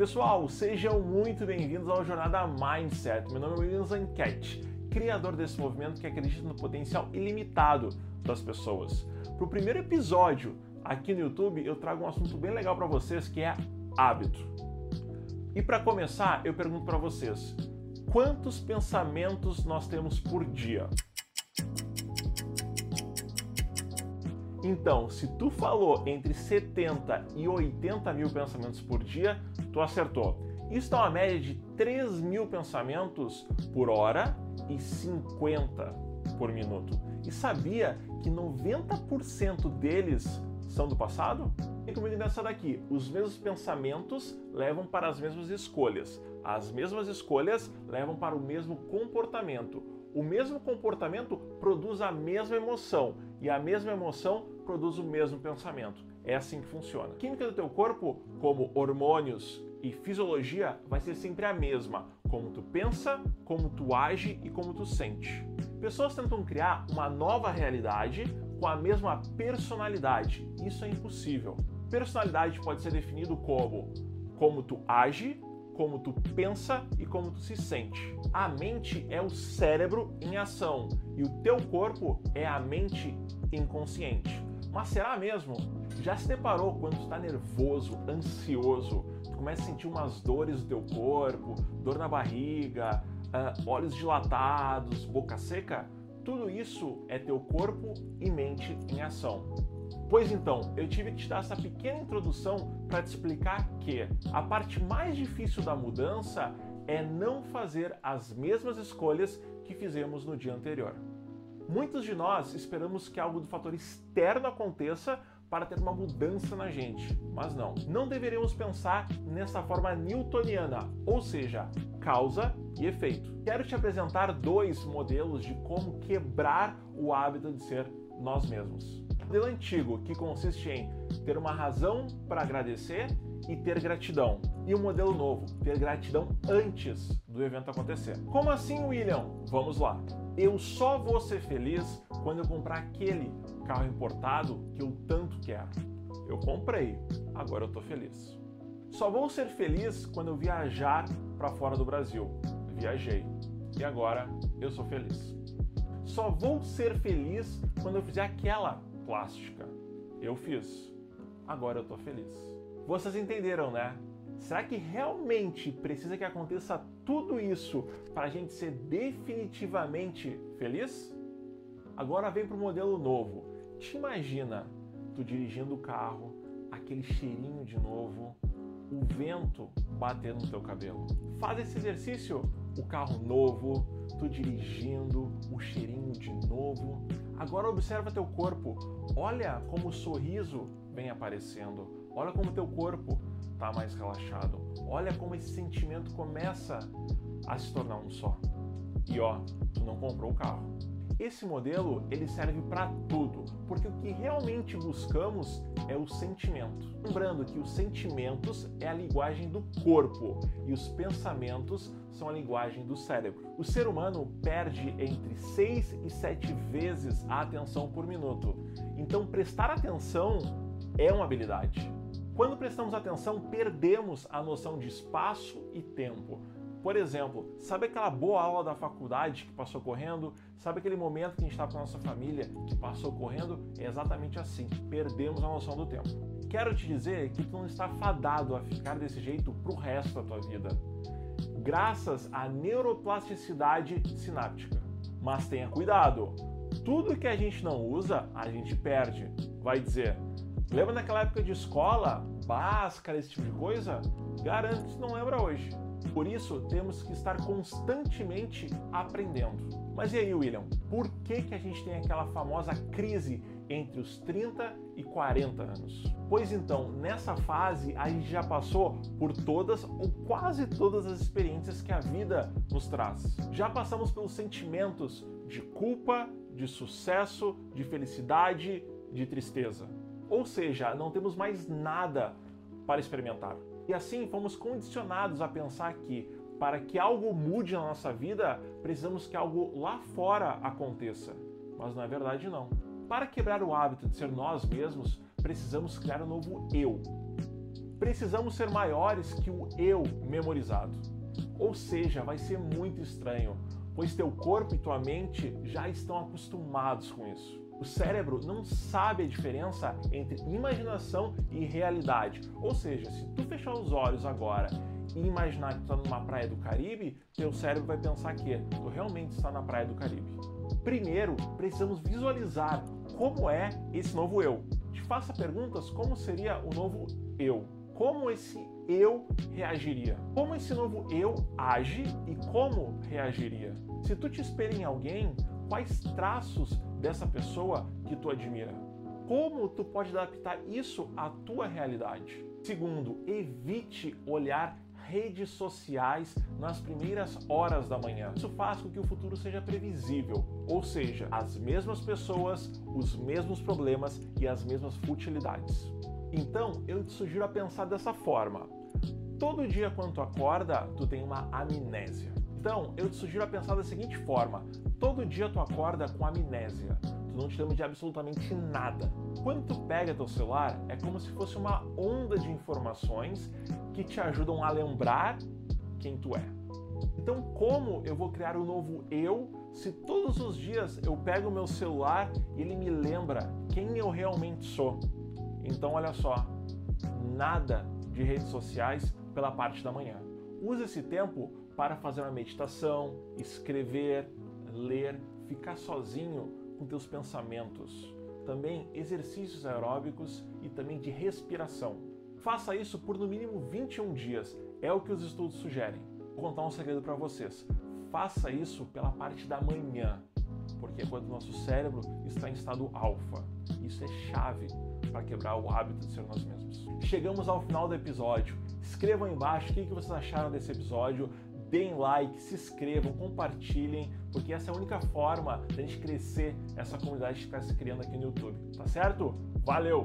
Pessoal, sejam muito bem-vindos ao Jornada Mindset. Meu nome é William Zanquete, criador desse movimento que acredita no potencial ilimitado das pessoas. Para o primeiro episódio aqui no YouTube, eu trago um assunto bem legal para vocês que é hábito. E para começar, eu pergunto para vocês: quantos pensamentos nós temos por dia? Então, se tu falou entre 70 e 80 mil pensamentos por dia, tu acertou. Isso dá uma média de 3 mil pensamentos por hora e 50 por minuto. E sabia que 90% deles são do passado? E comigo nessa daqui, os mesmos pensamentos levam para as mesmas escolhas. As mesmas escolhas levam para o mesmo comportamento. O mesmo comportamento produz a mesma emoção e a mesma emoção produz o mesmo pensamento. É assim que funciona. A química do teu corpo, como hormônios e fisiologia, vai ser sempre a mesma. Como tu pensa, como tu age e como tu sente. Pessoas tentam criar uma nova realidade com a mesma personalidade. Isso é impossível. Personalidade pode ser definido como como tu age, como tu pensa e como tu se sente. A mente é o cérebro em ação e o teu corpo é a mente inconsciente. Mas será mesmo? Já se deparou quando está nervoso, ansioso, tu começa a sentir umas dores do teu corpo, dor na barriga, uh, olhos dilatados, boca seca? Tudo isso é teu corpo e mente em ação. Pois então, eu tive que te dar essa pequena introdução para te explicar que a parte mais difícil da mudança é não fazer as mesmas escolhas que fizemos no dia anterior. Muitos de nós esperamos que algo do fator externo aconteça para ter uma mudança na gente, mas não. Não deveríamos pensar nessa forma newtoniana, ou seja, causa e efeito. Quero te apresentar dois modelos de como quebrar o hábito de ser nós mesmos modelo antigo, que consiste em ter uma razão para agradecer e ter gratidão. E o modelo novo, ter gratidão antes do evento acontecer. Como assim, William? Vamos lá. Eu só vou ser feliz quando eu comprar aquele carro importado que eu tanto quero. Eu comprei, agora eu tô feliz. Só vou ser feliz quando eu viajar para fora do Brasil. Viajei e agora eu sou feliz. Só vou ser feliz quando eu fizer aquela plástica. Eu fiz. Agora eu tô feliz. Vocês entenderam, né? Será que realmente precisa que aconteça tudo isso para a gente ser definitivamente feliz? Agora vem para o modelo novo. Te imagina tu dirigindo o carro, aquele cheirinho de novo, o vento batendo no teu cabelo. Faz esse exercício, o carro novo, tu dirigindo, o cheirinho de novo. Agora observa teu corpo. Olha como o sorriso vem aparecendo. Olha como teu corpo está mais relaxado. Olha como esse sentimento começa a se tornar um só. E ó, tu não comprou o carro. Esse modelo ele serve para tudo, porque o que realmente buscamos é o sentimento. Lembrando que os sentimentos é a linguagem do corpo e os pensamentos são a linguagem do cérebro. O ser humano perde entre 6 e 7 vezes a atenção por minuto. Então prestar atenção é uma habilidade. Quando prestamos atenção, perdemos a noção de espaço e tempo. Por exemplo, sabe aquela boa aula da faculdade que passou correndo? Sabe aquele momento que a gente está com a nossa família que passou correndo? É exatamente assim. Perdemos a noção do tempo. Quero te dizer que tu não está fadado a ficar desse jeito pro resto da tua vida. Graças à neuroplasticidade sináptica. Mas tenha cuidado. Tudo que a gente não usa, a gente perde. Vai dizer, lembra daquela época de escola, báscara, esse tipo de coisa? Garanto que não lembra hoje. Por isso, temos que estar constantemente aprendendo. Mas e aí, William? Por que, que a gente tem aquela famosa crise entre os 30 e 40 anos? Pois então, nessa fase, a gente já passou por todas ou quase todas as experiências que a vida nos traz. Já passamos pelos sentimentos de culpa, de sucesso, de felicidade, de tristeza. Ou seja, não temos mais nada para experimentar. E assim fomos condicionados a pensar que para que algo mude na nossa vida, precisamos que algo lá fora aconteça. Mas não é verdade não. Para quebrar o hábito de ser nós mesmos, precisamos criar um novo eu. precisamos ser maiores que o eu memorizado. Ou seja, vai ser muito estranho, pois teu corpo e tua mente já estão acostumados com isso. O cérebro não sabe a diferença entre imaginação e realidade. Ou seja, se tu fechar os olhos agora e imaginar que tu está numa praia do Caribe, teu cérebro vai pensar que tu realmente está na praia do Caribe. Primeiro, precisamos visualizar como é esse novo eu. Te faça perguntas como seria o novo eu. Como esse eu reagiria? Como esse novo eu age e como reagiria? Se tu te espelha em alguém, quais traços dessa pessoa que tu admira? Como tu pode adaptar isso à tua realidade? Segundo, evite olhar redes sociais nas primeiras horas da manhã. Isso faz com que o futuro seja previsível, ou seja, as mesmas pessoas, os mesmos problemas e as mesmas futilidades. Então, eu te sugiro a pensar dessa forma. Todo dia quando tu acorda, tu tem uma amnésia. Então, eu te sugiro a pensar da seguinte forma: todo dia tu acorda com amnésia. Tu não te lembra de absolutamente nada. Quando tu pega teu celular, é como se fosse uma onda de informações que te ajudam a lembrar quem tu é. Então, como eu vou criar um novo eu se todos os dias eu pego o meu celular e ele me lembra quem eu realmente sou? Então, olha só, nada de redes sociais pela parte da manhã. Use esse tempo para fazer uma meditação, escrever, ler, ficar sozinho com teus pensamentos. Também exercícios aeróbicos e também de respiração. Faça isso por no mínimo 21 dias, é o que os estudos sugerem. Vou contar um segredo para vocês. Faça isso pela parte da manhã, porque é quando o nosso cérebro está em estado alfa. Isso é chave para quebrar o hábito de ser nós mesmos. Chegamos ao final do episódio. Escrevam embaixo o que vocês acharam desse episódio. Deem like, se inscrevam, compartilhem, porque essa é a única forma da gente crescer essa comunidade que está se criando aqui no YouTube. Tá certo? Valeu!